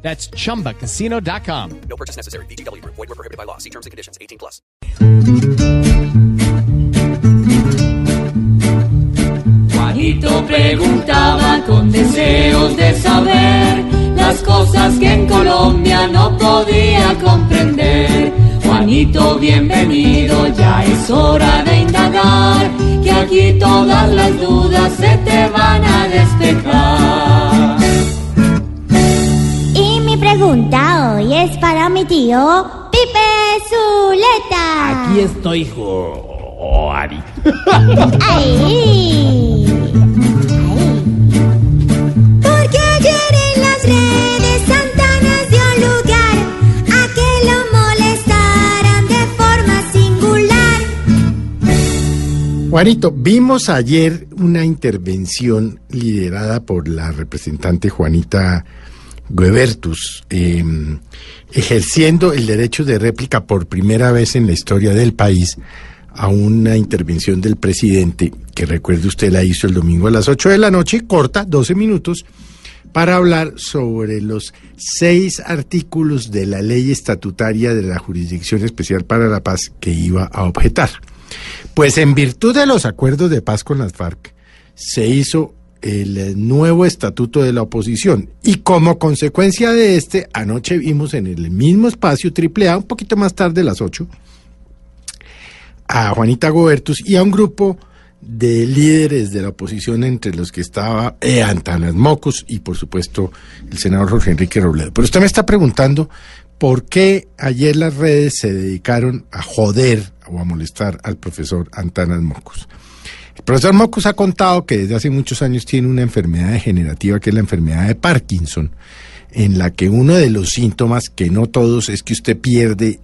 That's chumbacasino.com. No purchase necessary. BGW. Void were prohibited by law. See terms and conditions. 18 plus. Juanito preguntaba con deseos de saber las cosas que en Colombia no podía comprender. Juanito, bienvenido, ya es hora de indagar, que aquí todas las dudas se te van a despejar. Pregunta hoy es para mi tío Pipe Zuleta. Aquí estoy, Juan. Ahí. Porque ayer en las redes Santana dio lugar a que lo molestaran de forma singular. Juanito, vimos ayer una intervención liderada por la representante Juanita Guebertus, eh, ejerciendo el derecho de réplica por primera vez en la historia del país a una intervención del presidente, que recuerde usted la hizo el domingo a las 8 de la noche, corta, 12 minutos, para hablar sobre los seis artículos de la ley estatutaria de la Jurisdicción Especial para la Paz que iba a objetar. Pues en virtud de los acuerdos de paz con las FARC, se hizo el eh, nuevo estatuto de la oposición y como consecuencia de este, anoche vimos en el mismo espacio triple A, un poquito más tarde, las 8, a Juanita Gobertus y a un grupo de líderes de la oposición entre los que estaba eh, Antanas Mocos y por supuesto el senador Jorge Enrique Robledo. Pero usted me está preguntando por qué ayer las redes se dedicaron a joder o a molestar al profesor Antanas Mocos. El profesor Mocos ha contado que desde hace muchos años tiene una enfermedad degenerativa que es la enfermedad de Parkinson, en la que uno de los síntomas, que no todos, es que usted pierde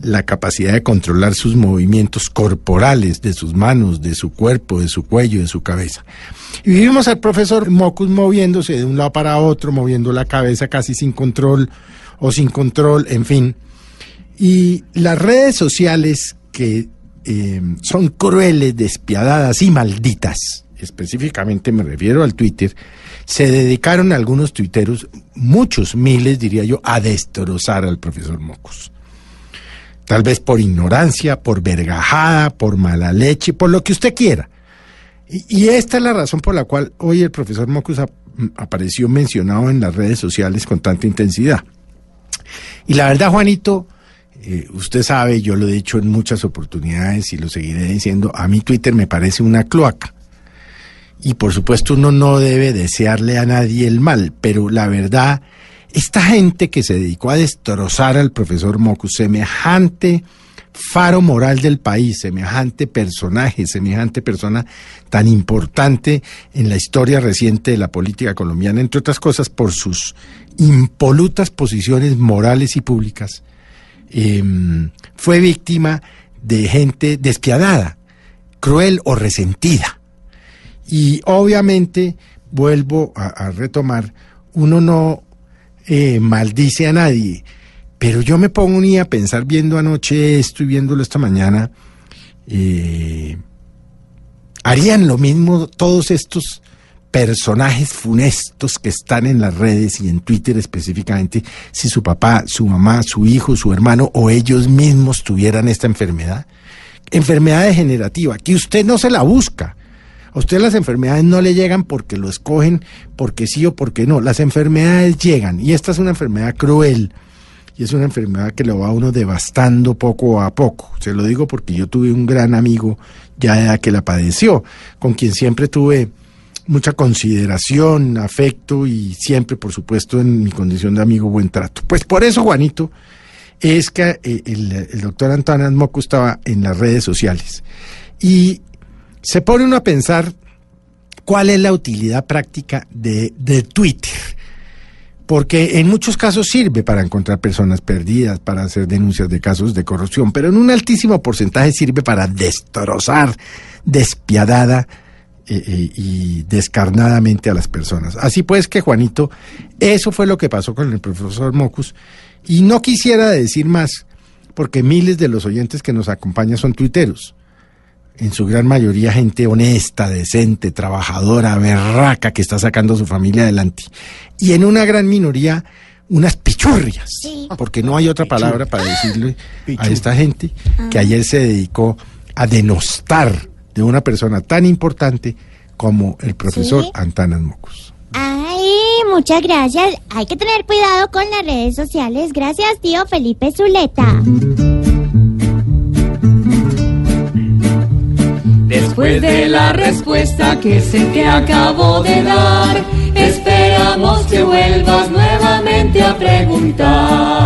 la capacidad de controlar sus movimientos corporales, de sus manos, de su cuerpo, de su cuello, de su cabeza. Y vivimos al profesor Mocus moviéndose de un lado para otro, moviendo la cabeza casi sin control o sin control, en fin. Y las redes sociales que eh, son crueles, despiadadas y malditas, específicamente me refiero al Twitter, se dedicaron algunos tuiteros, muchos miles diría yo, a destrozar al profesor Mocus tal vez por ignorancia, por vergajada, por mala leche, por lo que usted quiera. Y, esta es la razón por la cual hoy el profesor Mocus ap apareció mencionado en las redes sociales con tanta intensidad. Y la verdad, Juanito, eh, usted sabe, yo lo he dicho en muchas oportunidades y lo seguiré diciendo, a mí Twitter me parece una cloaca. Y por supuesto uno no debe desearle a nadie el mal, pero la verdad esta gente que se dedicó a destrozar al profesor Mocus, semejante faro moral del país, semejante personaje, semejante persona tan importante en la historia reciente de la política colombiana, entre otras cosas por sus impolutas posiciones morales y públicas, eh, fue víctima de gente despiadada, cruel o resentida. Y obviamente, vuelvo a, retomar, uno no eh, maldice a nadie. Pero yo me pongo ni a pensar viendo anoche esto y viéndolo esta mañana. Eh, ¿Harían lo mismo todos estos personajes funestos que están en las redes y en Twitter específicamente si su papá, su mamá, su hijo, su hermano o ellos mismos tuvieran esta enfermedad? Enfermedad degenerativa, que usted no se la busca. A usted las enfermedades no le llegan porque lo escogen, porque sí o porque no. Las enfermedades llegan y esta es una enfermedad cruel y es una enfermedad que lo va a uno devastando poco a poco. Se lo digo porque yo tuve un gran amigo ya que la padeció, con quien siempre tuve mucha consideración, afecto y siempre, por supuesto, en mi condición de amigo, buen trato. Pues por eso, Juanito, es que eh, el, doctor Antonio Moco estaba en las redes sociales. Y se pone uno a pensar cuál es la utilidad práctica de, de Twitter. porque en muchos casos sirve para encontrar personas perdidas, para hacer denuncias de casos de corrupción, pero en un altísimo porcentaje sirve para destrozar despiadada eh, eh, y descarnadamente a las personas. Así pues que Juanito, eso fue lo que pasó con el profesor Mocus, y no quisiera decir más, porque miles de los oyentes que nos acompañan son tuiteros. En su gran mayoría gente honesta, decente, trabajadora, berraca, que está sacando a su familia adelante. Y en una gran minoría, unas pichurrias, porque no hay otra palabra para decirle a esta gente que ayer se dedicó a denostar de una persona tan importante como el profesor ¿Sí? Antanas Mocus. Ay, muchas gracias. Hay que tener cuidado con las redes sociales. Gracias, tío Felipe Zuleta. Después de la respuesta que se te acabó de dar, esperamos que vuelvas nuevamente a preguntar.